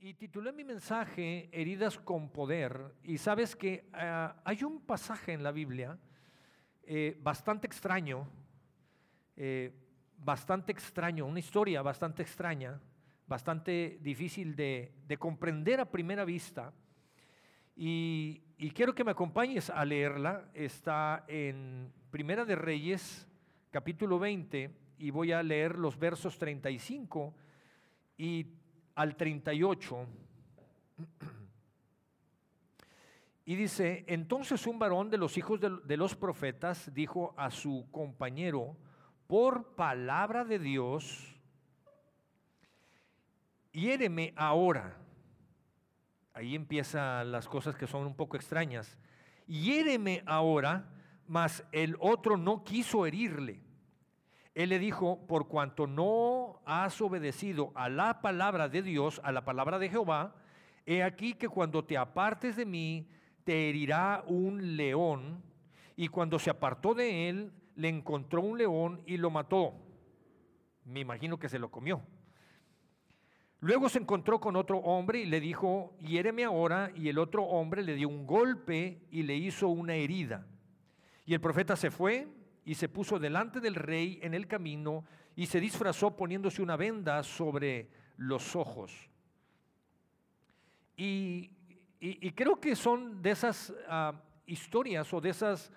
Y titulé mi mensaje Heridas con Poder. Y sabes que ah, hay un pasaje en la Biblia eh, bastante extraño, eh, bastante extraño, una historia bastante extraña, bastante difícil de, comprender a primera vista. Y, y, quiero que me acompañes a leerla. Está en Primera de Reyes, capítulo 20, y voy a leer los versos 35 y al 38. Y dice, entonces un varón de los hijos de, los profetas dijo a su compañero, por palabra de Dios, hiéreme ahora. Ahí empiezan las cosas que son un poco extrañas. Hiéreme ahora, mas el otro no quiso herirle. Él le dijo, por cuanto no has obedecido a la palabra de Dios, a la palabra de Jehová, he aquí que cuando te apartes de mí, te herirá un león. Y cuando se apartó de él, le encontró un león y lo mató. Me imagino que se lo comió. Luego se encontró con otro hombre y le dijo, hiéreme ahora, y el otro hombre le dio un golpe y le hizo una herida. Y el profeta se fue y se puso delante del rey en el camino y se disfrazó poniéndose una venda sobre los ojos. Y, creo que son de esas ah, historias o de esas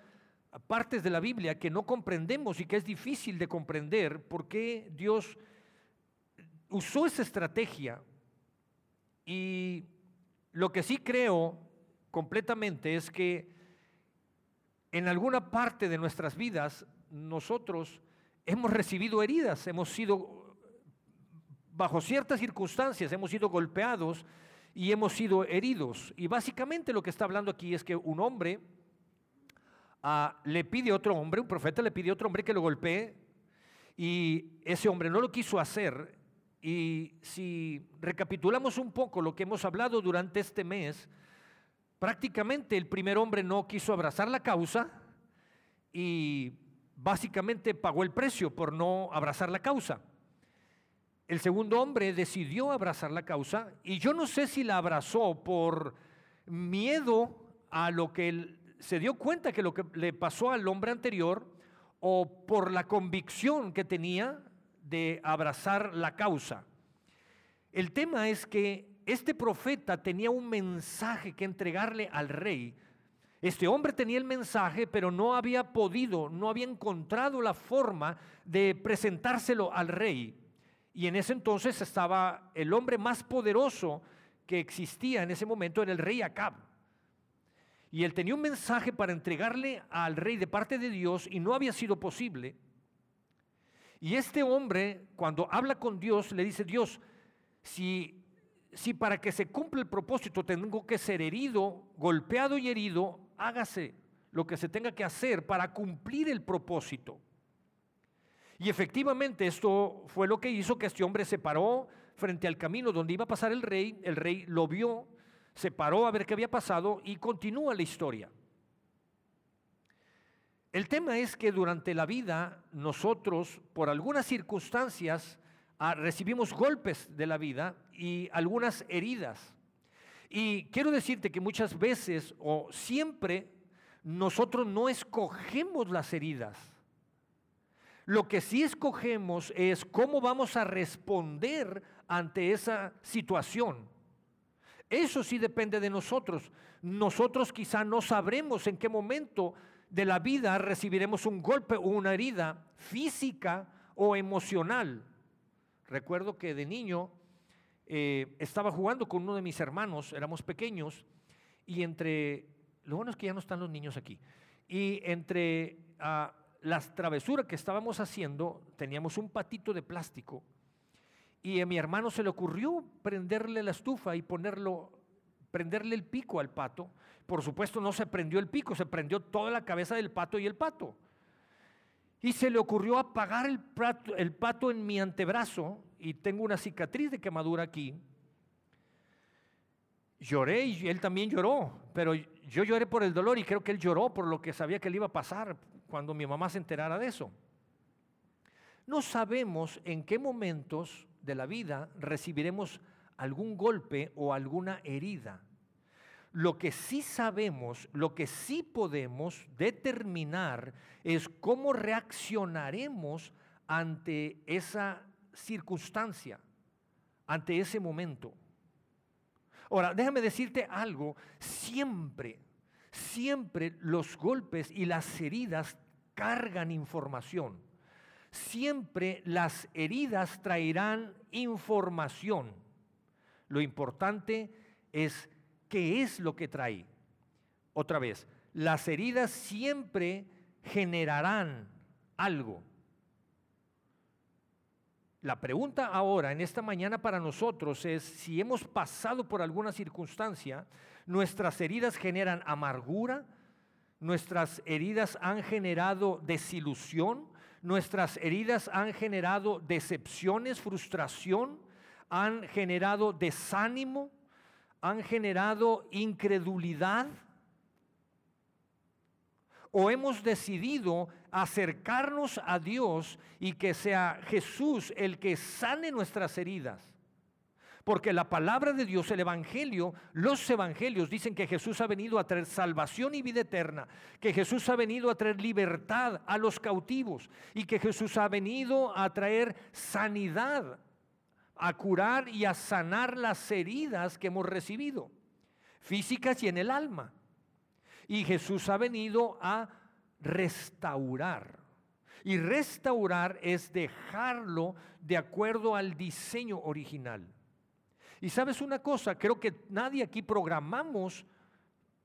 partes de la Biblia que no comprendemos y que es difícil de comprender por qué Dios usó esa estrategia. Y lo que sí creo completamente es que en alguna parte de nuestras vidas nosotros hemos recibido heridas, hemos sido, bajo ciertas circunstancias, hemos sido golpeados y hemos sido heridos. Y básicamente lo que está hablando aquí es que un hombre ah, le pide a otro hombre, un profeta le pide a otro hombre que lo golpee y ese hombre no lo quiso hacer. Y si recapitulamos un poco lo que hemos hablado durante este mes, Prácticamente el primer hombre no quiso abrazar la causa y básicamente pagó el precio por no abrazar la causa. El segundo hombre decidió abrazar la causa y yo no sé si la abrazó por miedo a lo que él se dio cuenta que lo que le pasó al hombre anterior o por la convicción que tenía de abrazar la causa. El tema es que este profeta tenía un mensaje que entregarle al rey. Este hombre tenía el mensaje, pero no había podido, no había encontrado la forma de presentárselo al rey. Y en ese entonces estaba el hombre más poderoso que existía en ese momento, era el rey Acab. Y él tenía un mensaje para entregarle al rey de parte de Dios y no había sido posible. Y este hombre, cuando habla con Dios, le dice, Dios, si si para que se cumpla el propósito tengo que ser herido, golpeado y herido, hágase lo que se tenga que hacer para cumplir el propósito. Y efectivamente esto fue lo que hizo que este hombre se paró frente al camino donde iba a pasar el rey, el rey lo vio, se paró a ver qué había pasado y continúa la historia. El tema es que durante la vida nosotros, por algunas circunstancias, Ah, recibimos golpes de la vida y algunas heridas. Y quiero decirte que muchas veces o siempre nosotros no escogemos las heridas. Lo que sí escogemos es cómo vamos a responder ante esa situación. Eso sí depende de nosotros. Nosotros quizá no sabremos en qué momento de la vida recibiremos un golpe o una herida física o emocional. Recuerdo que de niño eh, estaba jugando con uno de mis hermanos, éramos pequeños, y entre, lo bueno es que ya no están los niños aquí, y entre ah, las travesuras que estábamos haciendo, teníamos un patito de plástico, y a mi hermano se le ocurrió prenderle la estufa y ponerlo, prenderle el pico al pato. Por supuesto no se prendió el pico, se prendió toda la cabeza del pato y el pato. Y se le ocurrió apagar el, pato en mi antebrazo y tengo una cicatriz de quemadura aquí. Lloré y él también lloró, pero yo lloré por el dolor y creo que él lloró por lo que sabía que le iba a pasar cuando mi mamá se enterara de eso. No sabemos en qué momentos de la vida recibiremos algún golpe o alguna herida. Lo que sí sabemos, lo que sí podemos determinar es cómo reaccionaremos ante esa circunstancia, ante ese momento. Ahora, déjame decirte algo, siempre, siempre los golpes y las heridas cargan información. Siempre las heridas traerán información. Lo importante es qué es lo que trae. Otra vez, las heridas siempre generarán algo. La pregunta ahora, en esta mañana para nosotros, es si hemos pasado por alguna circunstancia, nuestras heridas generan amargura, nuestras heridas han generado desilusión, nuestras heridas han generado decepciones, frustración, han generado desánimo, han generado incredulidad. O hemos decidido acercarnos a Dios y que sea Jesús el que sane nuestras heridas. Porque la palabra de Dios, el Evangelio, los Evangelios dicen que Jesús ha venido a traer salvación y vida eterna, que Jesús ha venido a traer libertad a los cautivos y que Jesús ha venido a traer sanidad, a curar y a sanar las heridas que hemos recibido, físicas y en el alma. Y Jesús ha venido a restaurar. Y restaurar es dejarlo de acuerdo al diseño original. Y sabes una cosa, creo que nadie aquí programamos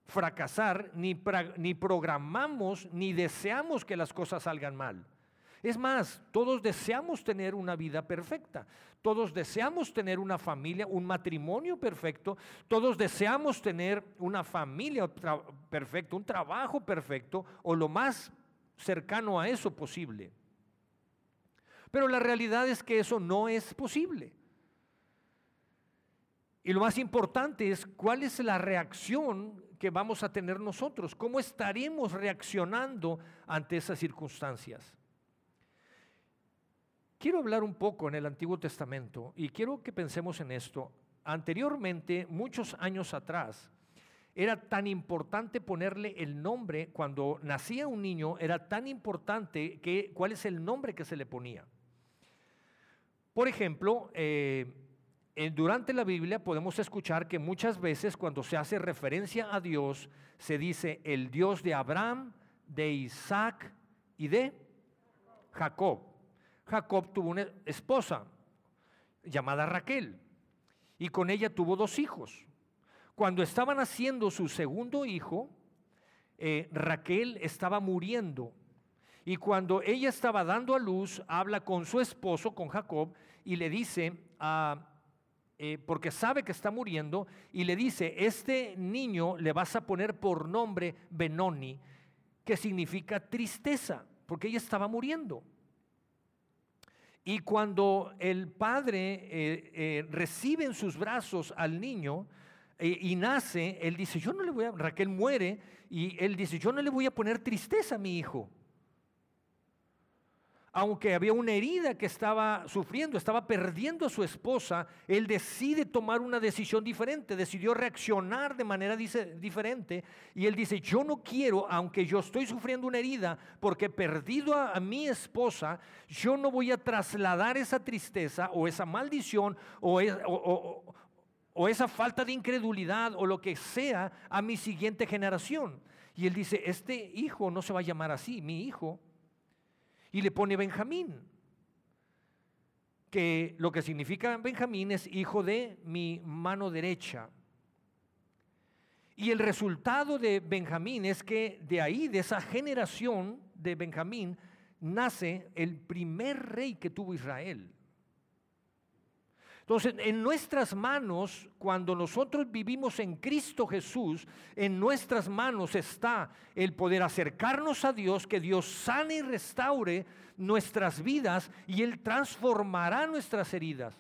fracasar, ni, ni programamos, ni deseamos que las cosas salgan mal. Es más, todos deseamos tener una vida perfecta, todos deseamos tener una familia, un matrimonio perfecto, todos deseamos tener una familia perfecta, un trabajo perfecto o lo más cercano a eso posible. Pero la realidad es que eso no es posible. Y lo más importante es cuál es la reacción que vamos a tener nosotros, cómo estaremos reaccionando ante esas circunstancias. Quiero hablar un poco en el Antiguo Testamento y quiero que pensemos en esto. Anteriormente, muchos años atrás, era tan importante ponerle el nombre, cuando nacía un niño, era tan importante que cuál es el nombre que se le ponía. Por ejemplo, eh, durante la Biblia podemos escuchar que muchas veces cuando se hace referencia a Dios, se dice el Dios de Abraham, de Isaac y de Jacob. Jacob tuvo una esposa llamada Raquel y con ella tuvo dos hijos. Cuando estaban haciendo su segundo hijo, eh, Raquel estaba muriendo. Y cuando ella estaba dando a luz, habla con su esposo, con Jacob, y le dice, eh, porque sabe que está muriendo, y le dice, este niño le vas a poner por nombre Benoni, que significa tristeza, porque ella estaba muriendo. Y cuando el padre eh, eh, recibe en sus brazos al niño y nace, él dice, yo no le voy a, Raquel muere, y él dice, yo no le voy a poner tristeza a mi hijo aunque había una herida que estaba sufriendo, estaba perdiendo a su esposa, él decide tomar una decisión diferente, decidió reaccionar de manera diferente y él dice, yo no quiero, aunque yo estoy sufriendo una herida porque he perdido a, mi esposa, yo no voy a trasladar esa tristeza o esa maldición o, o esa falta de incredulidad o lo que sea a mi siguiente generación. Y él dice, este hijo no se va a llamar así, mi hijo y le pone Benjamín, que lo que significa Benjamín es hijo de mi mano derecha. Y el resultado de Benjamín es que de ahí, de esa generación de Benjamín, nace el primer rey que tuvo Israel. Entonces, en nuestras manos, cuando nosotros vivimos en Cristo Jesús, en nuestras manos está el poder acercarnos a Dios, que Dios sane y restaure nuestras vidas y Él transformará nuestras heridas.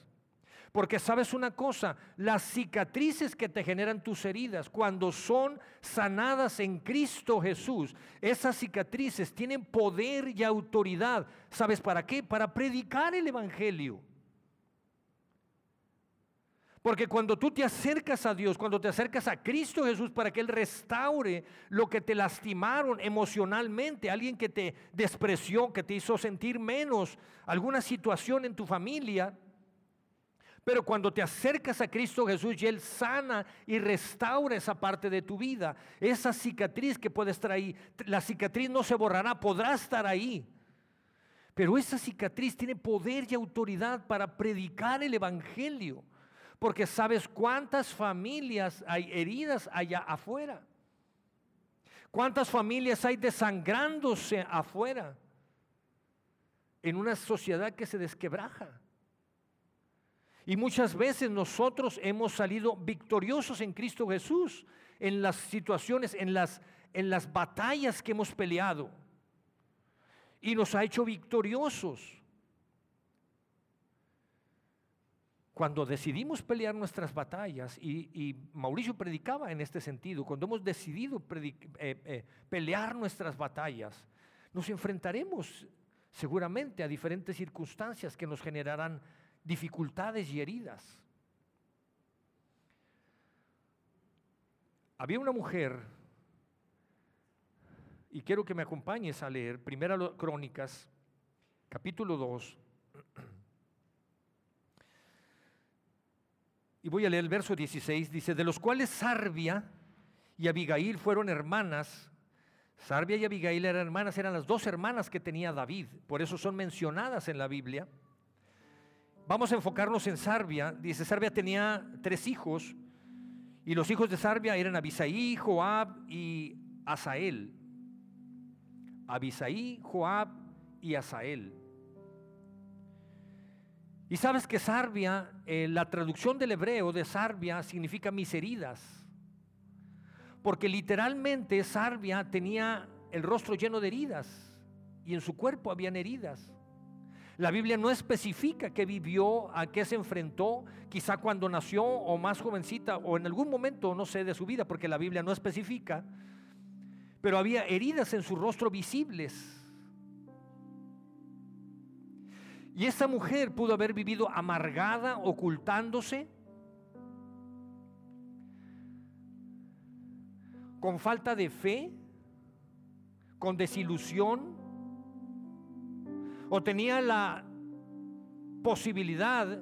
Porque sabes una cosa, las cicatrices que te generan tus heridas, cuando son sanadas en Cristo Jesús, esas cicatrices tienen poder y autoridad. ¿Sabes para qué? Para predicar el Evangelio. Porque cuando tú te acercas a Dios, cuando te acercas a Cristo Jesús para que Él restaure lo que te lastimaron emocionalmente, alguien que te despreció, que te hizo sentir menos, alguna situación en tu familia, pero cuando te acercas a Cristo Jesús y Él sana y restaura esa parte de tu vida, esa cicatriz que puede estar ahí, la cicatriz no se borrará, podrá estar ahí. Pero esa cicatriz tiene poder y autoridad para predicar el Evangelio. Porque sabes cuántas familias hay heridas allá afuera. ¿Cuántas familias hay desangrándose afuera? En una sociedad que se desquebraja. Y muchas veces nosotros hemos salido victoriosos en Cristo Jesús en las situaciones, en las, en las batallas que hemos peleado. Y nos ha hecho victoriosos. Cuando decidimos pelear nuestras batallas, y, Mauricio predicaba en este sentido, cuando hemos decidido eh, eh, pelear nuestras batallas, nos enfrentaremos seguramente a diferentes circunstancias que nos generarán dificultades y heridas. Había una mujer, y quiero que me acompañes a leer, Primera Crónicas, capítulo 2. Y voy a leer el verso 16, dice, de los cuales Sarbia y Abigail fueron hermanas. Sarbia y Abigail eran hermanas, eran las dos hermanas que tenía David, por eso son mencionadas en la Biblia. Vamos a enfocarnos en Sarbia. Dice, Sarbia tenía tres hijos, y los hijos de Sarbia eran Abisaí, Joab y Asael. Abisaí, Joab y Asael. Y sabes que Sarbia, eh, la traducción del hebreo de Sarbia significa mis heridas. Porque literalmente Sarbia tenía el rostro lleno de heridas y en su cuerpo habían heridas. La Biblia no especifica qué vivió, a qué se enfrentó, quizá cuando nació o más jovencita o en algún momento, no sé, de su vida, porque la Biblia no especifica, pero había heridas en su rostro visibles. Y esta mujer pudo haber vivido amargada, ocultándose, con falta de fe, con desilusión, o tenía la posibilidad,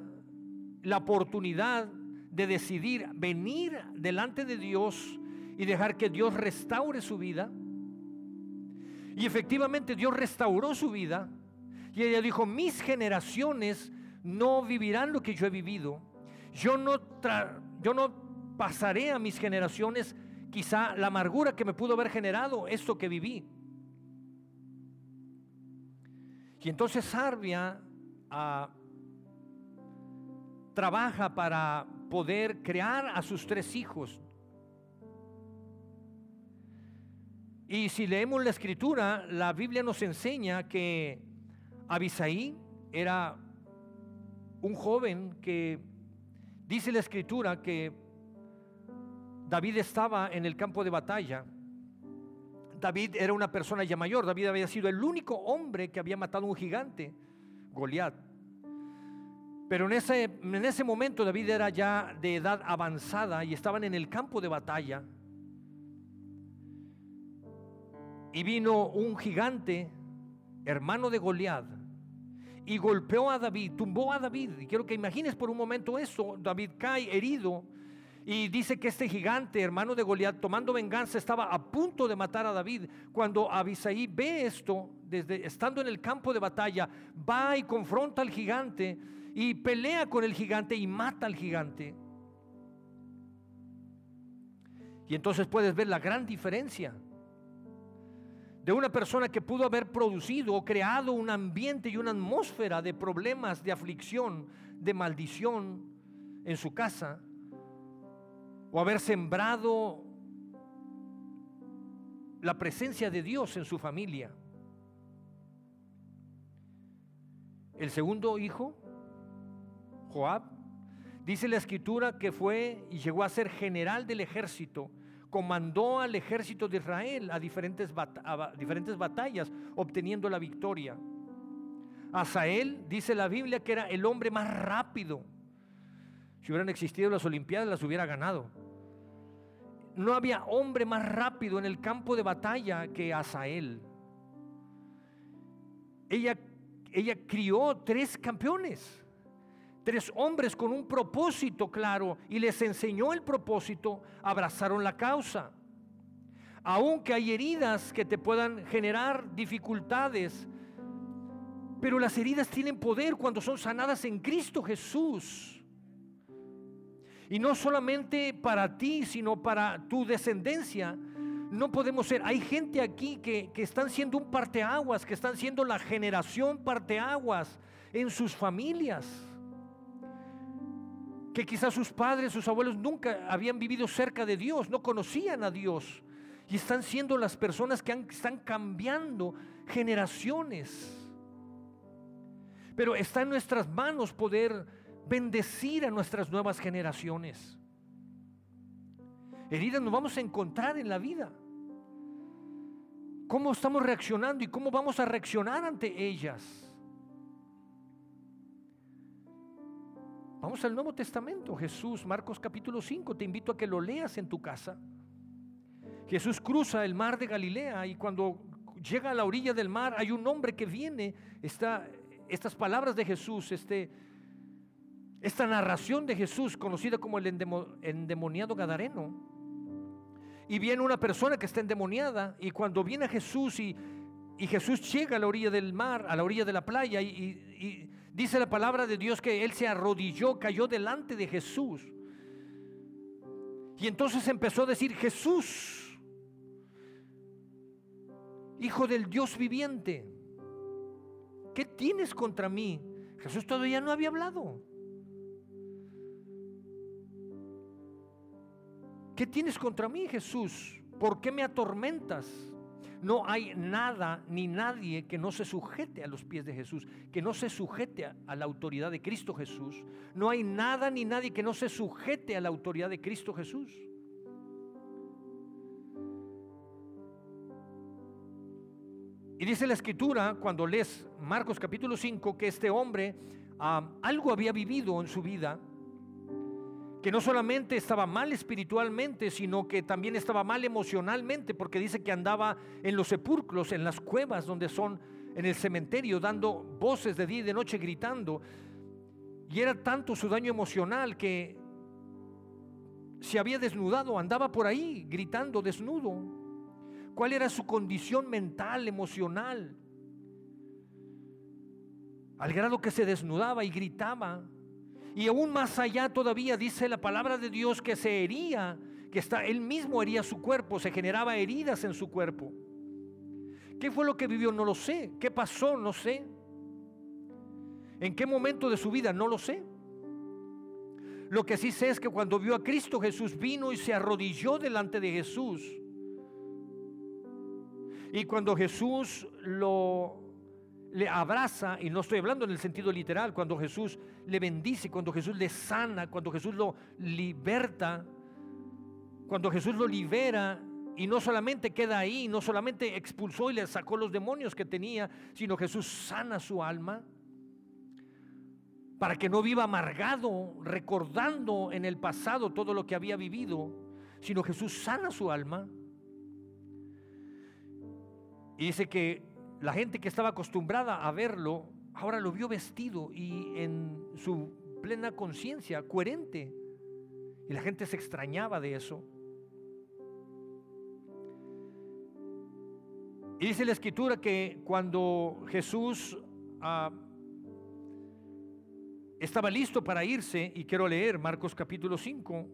la oportunidad de decidir venir delante de Dios y dejar que Dios restaure su vida. Y efectivamente Dios restauró su vida y ella dijo, mis generaciones no vivirán lo que yo he vivido. Yo no, yo no pasaré a mis generaciones quizá la amargura que me pudo haber generado esto que viví. Y entonces Sarbia ah, trabaja para poder crear a sus tres hijos. Y si leemos la escritura, la Biblia nos enseña que Abisaí era un joven que dice la escritura que David estaba en el campo de batalla. David era una persona ya mayor. David había sido el único hombre que había matado a un gigante, Goliat. Pero en ese, en ese momento David era ya de edad avanzada y estaban en el campo de batalla. Y vino un gigante hermano de Goliat, y golpeó a David, tumbó a David. Y quiero que imagines por un momento eso. David cae herido y dice que este gigante, hermano de Goliat, tomando venganza, estaba a punto de matar a David. Cuando Abisaí ve esto, desde estando en el campo de batalla, va y confronta al gigante y pelea con el gigante y mata al gigante. Y entonces puedes ver la gran diferencia de una persona que pudo haber producido o creado un ambiente y una atmósfera de problemas, de aflicción, de maldición en su casa, o haber sembrado la presencia de Dios en su familia. El segundo hijo, Joab, dice la escritura que fue y llegó a ser general del ejército comandó al ejército de Israel a diferentes, diferentes batallas, obteniendo la victoria. Asael, dice la Biblia, que era el hombre más rápido. Si hubieran existido las Olimpiadas, las hubiera ganado. No había hombre más rápido en el campo de batalla que Asael. Ella, ella crió tres campeones, tres hombres con un propósito claro y les enseñó el propósito, abrazaron la causa. Aunque hay heridas que te puedan generar dificultades, pero las heridas tienen poder cuando son sanadas en Cristo Jesús. Y no solamente para ti, sino para tu descendencia. No podemos ser. Hay gente aquí que, que están siendo un parteaguas, que están siendo la generación parteaguas en sus familias. Que quizás sus padres, sus abuelos nunca habían vivido cerca de Dios, no conocían a Dios. Y están siendo las personas que están cambiando generaciones. Pero está en nuestras manos poder bendecir a nuestras nuevas generaciones. Heridas nos vamos a encontrar en la vida. ¿Cómo estamos reaccionando y cómo vamos a reaccionar ante ellas? Vamos al Nuevo Testamento, Jesús, Marcos capítulo 5, te invito a que lo leas en tu casa. Jesús cruza el mar de Galilea y cuando llega a la orilla del mar hay un hombre que viene, estas palabras de Jesús, este, esta narración de Jesús, conocida como el endemoniado Gadareno, y viene una persona que está endemoniada, y cuando viene Jesús y, Jesús llega a la orilla del mar, a la orilla de la playa, y dice la palabra de Dios que él se arrodilló, cayó delante de Jesús. Y entonces empezó a decir, Jesús, Hijo del Dios viviente, ¿qué tienes contra mí? Jesús todavía no había hablado. ¿Qué tienes contra mí, Jesús? ¿Por qué me atormentas? No hay nada ni nadie que no se sujete a los pies de Jesús, que no se sujete a, la autoridad de Cristo Jesús. No hay nada ni nadie que no se sujete a la autoridad de Cristo Jesús. Y dice la escritura, cuando lees Marcos capítulo 5, que este hombre ah, algo había vivido en su vida que no solamente estaba mal espiritualmente, sino que también estaba mal emocionalmente, porque dice que andaba en los sepulcros, en las cuevas donde son, en el cementerio, dando voces de día y de noche gritando. Y era tanto su daño emocional que se había desnudado, andaba por ahí gritando desnudo. ¿Cuál era su condición mental, emocional? Al grado que se desnudaba y gritaba y aún más allá todavía dice la palabra de Dios que se hería, que está, él mismo hería su cuerpo, se generaba heridas en su cuerpo. ¿Qué fue lo que vivió? No lo sé. ¿Qué pasó? No sé. ¿En qué momento de su vida? No lo sé. Lo que sí sé es que cuando vio a Cristo Jesús vino y se arrodilló delante de Jesús. Y cuando Jesús lo le abraza, y no estoy hablando en el sentido literal, cuando Jesús le bendice, cuando Jesús le sana, cuando Jesús lo liberta, cuando Jesús lo libera, y no solamente queda ahí, no solamente expulsó y le sacó los demonios que tenía, sino Jesús sana su alma para que no viva amargado, recordando en el pasado todo lo que había vivido, sino Jesús sana su alma. Y dice que la gente que estaba acostumbrada a verlo, ahora lo vio vestido y en su plena conciencia, coherente. Y la gente se extrañaba de eso. Y dice la escritura que cuando Jesús ah, estaba listo para irse, y quiero leer Marcos capítulo 5,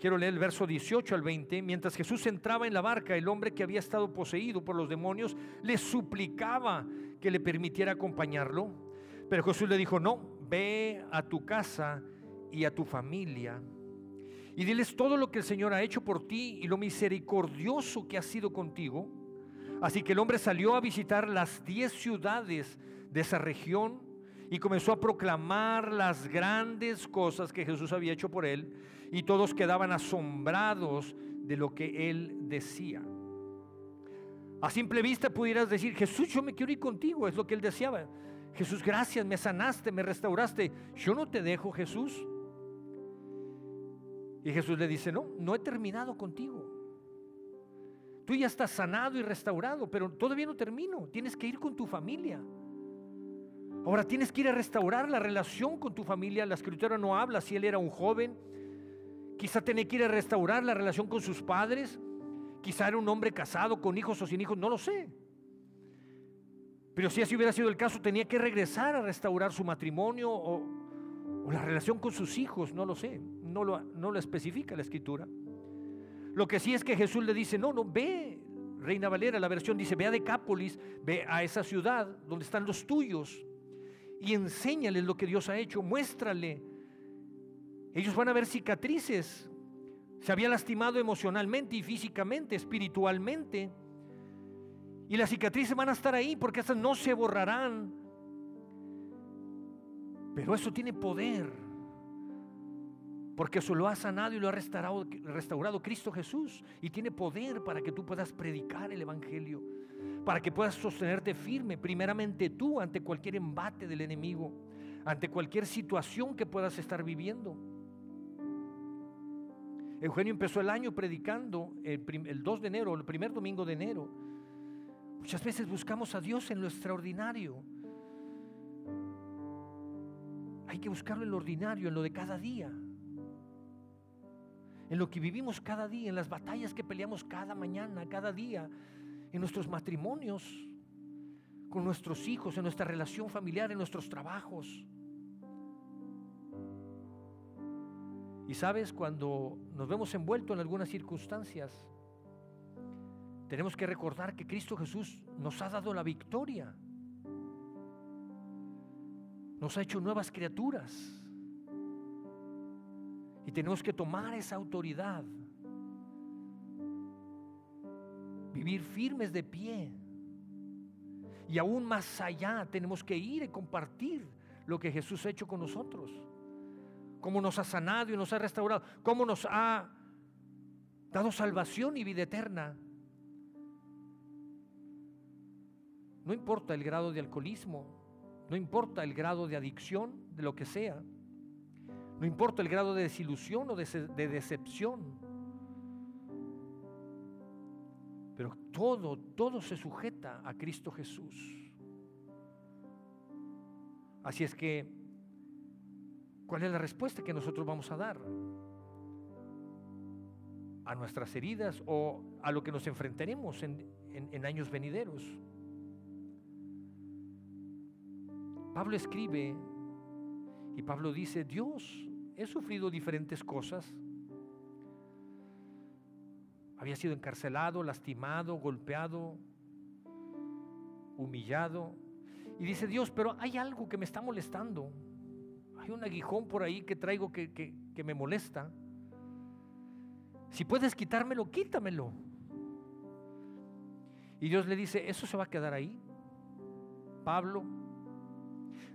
Quiero leer el verso 18 al 20. Mientras Jesús entraba en la barca, el hombre que había estado poseído por los demonios le suplicaba que le permitiera acompañarlo. Pero Jesús le dijo, no, ve a tu casa y a tu familia. Y diles todo lo que el Señor ha hecho por ti y lo misericordioso que ha sido contigo. Así que el hombre salió a visitar las diez ciudades de esa región y comenzó a proclamar las grandes cosas que Jesús había hecho por él y todos quedaban asombrados de lo que él decía. A simple vista pudieras decir, Jesús, yo me quiero ir contigo, es lo que él deseaba. Jesús, gracias, me sanaste, me restauraste. Yo no te dejo, Jesús. Y Jesús le dice, no, no he terminado contigo. Tú ya estás sanado y restaurado, pero todavía no termino. Tienes que ir con tu familia. Ahora tienes que ir a restaurar la relación con tu familia. La escritura no habla si él era un joven. Quizá tenía que ir a restaurar la relación con sus padres. Quizá era un hombre casado con hijos o sin hijos, no lo sé. Pero si así hubiera sido el caso, tenía que regresar a restaurar su matrimonio o, la relación con sus hijos, no lo sé, no lo, no lo especifica la escritura. Lo que sí es que Jesús le dice, no, no, ve, Reina Valera, la versión dice, ve a Decápolis, ve a esa ciudad donde están los tuyos y enséñales lo que Dios ha hecho, muéstrale. Ellos van a ver cicatrices, se había lastimado emocionalmente y físicamente, espiritualmente. Y las cicatrices van a estar ahí porque estas no se borrarán. Pero eso tiene poder. Porque eso lo ha sanado y lo ha restaurado, restaurado Cristo Jesús. Y tiene poder para que tú puedas predicar el Evangelio. Para que puedas sostenerte firme, primeramente tú, ante cualquier embate del enemigo. Ante cualquier situación que puedas estar viviendo. Eugenio empezó el año predicando el, el 2 de enero, el primer domingo de enero Muchas veces buscamos a Dios en lo extraordinario. Hay que buscarlo en lo ordinario, en lo de cada día. En lo que vivimos cada día, en las batallas que peleamos cada mañana, cada día, en nuestros matrimonios, con nuestros hijos, en nuestra relación familiar, en nuestros trabajos. Y sabes, cuando nos vemos envueltos en algunas circunstancias, tenemos que recordar que Cristo Jesús nos ha dado la victoria. Nos ha hecho nuevas criaturas. Y tenemos que tomar esa autoridad. Vivir firmes de pie. Y aún más allá tenemos que ir y compartir lo que Jesús ha hecho con nosotros. Cómo nos ha sanado y nos ha restaurado. Cómo nos ha dado salvación y vida eterna. No importa el grado de alcoholismo, no importa el grado de adicción, de lo que sea. No importa el grado de desilusión o de, decepción. Pero todo, todo se sujeta a Cristo Jesús. Así es que, ¿cuál es la respuesta que nosotros vamos a dar? A nuestras heridas o a lo que nos enfrentaremos en años venideros. Pablo escribe y Pablo dice, Dios, he sufrido diferentes cosas. Había sido encarcelado, lastimado, golpeado, humillado. Y dice Dios, pero hay algo que me está molestando. Hay un aguijón por ahí que traigo que, me molesta. Si puedes quitármelo, quítamelo. Y Dios le dice, eso se va a quedar ahí. Pablo,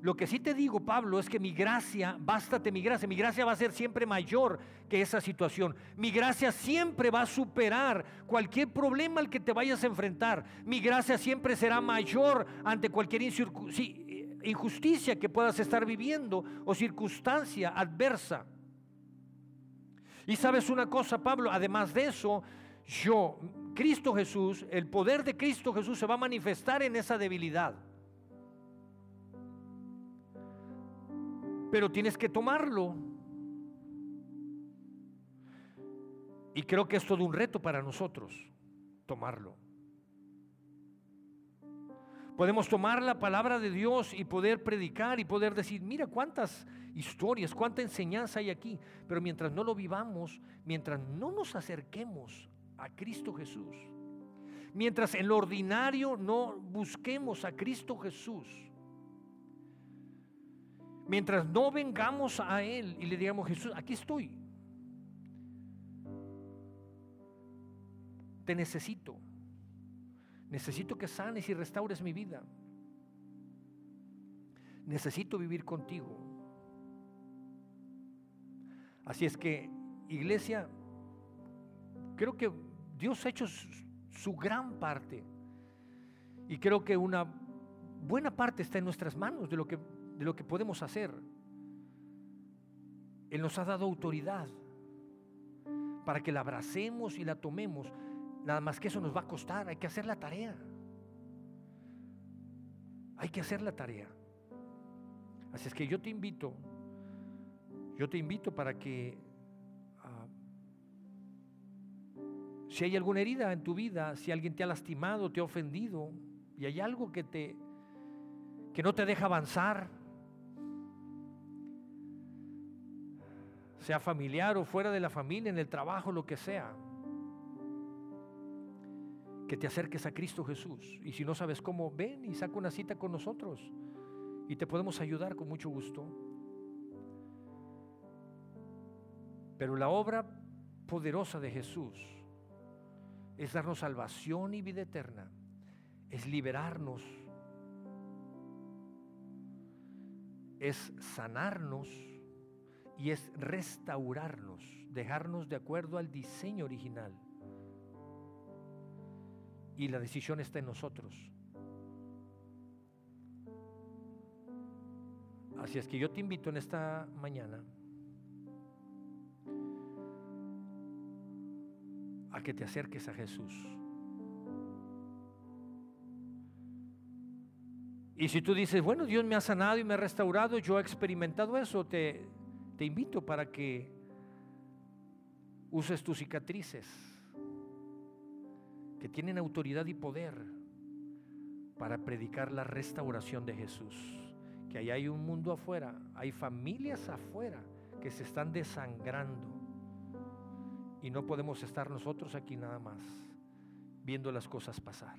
lo que sí te digo, Pablo, es que mi gracia, bástate mi gracia, mi gracia va a ser siempre mayor que esa situación. Mi gracia siempre va a superar cualquier problema al que te vayas a enfrentar. Mi gracia siempre será mayor ante cualquier injusticia que puedas estar viviendo o circunstancia adversa. Y sabes una cosa, Pablo, además de eso, yo, Cristo Jesús, el poder de Cristo Jesús se va a manifestar en esa debilidad. pero tienes que tomarlo. Y creo que es todo un reto para nosotros tomarlo. Podemos tomar la palabra de Dios y poder predicar y poder decir, mira cuántas historias, cuánta enseñanza hay aquí. Pero mientras no lo vivamos, mientras no nos acerquemos a Cristo Jesús, mientras en lo ordinario no busquemos a Cristo Jesús, Mientras no vengamos a Él y le digamos, Jesús, aquí estoy. Te necesito. Necesito que sanes y restaures mi vida. Necesito vivir contigo. Así es que, iglesia, creo que Dios ha hecho su, gran parte. Y creo que una buena parte está en nuestras manos de lo que, de lo que podemos hacer. Él nos ha dado autoridad para que la abracemos y la tomemos. Nada más que eso nos va a costar, hay que hacer la tarea. Hay que hacer la tarea. Así es que yo te invito, yo te invito para que ah, si hay alguna herida en tu vida, si alguien te ha lastimado, te ha ofendido y hay algo que te que no te deja avanzar, sea familiar o fuera de la familia, en el trabajo, lo que sea, que te acerques a Cristo Jesús. Y si no sabes cómo, ven y saca una cita con nosotros y te podemos ayudar con mucho gusto. Pero la obra poderosa de Jesús es darnos salvación y vida eterna, es liberarnos, es sanarnos y es restaurarnos, dejarnos de acuerdo al diseño original. Y la decisión está en nosotros. Así es que yo te invito en esta mañana a que te acerques a Jesús. Y si tú dices, bueno, Dios me ha sanado y me ha restaurado, yo he experimentado eso, te, te invito para que uses tus cicatrices, que tienen autoridad y poder para predicar la restauración de Jesús. Que ahí hay un mundo afuera, hay familias afuera que se están desangrando. Y no podemos estar nosotros aquí nada más viendo las cosas pasar.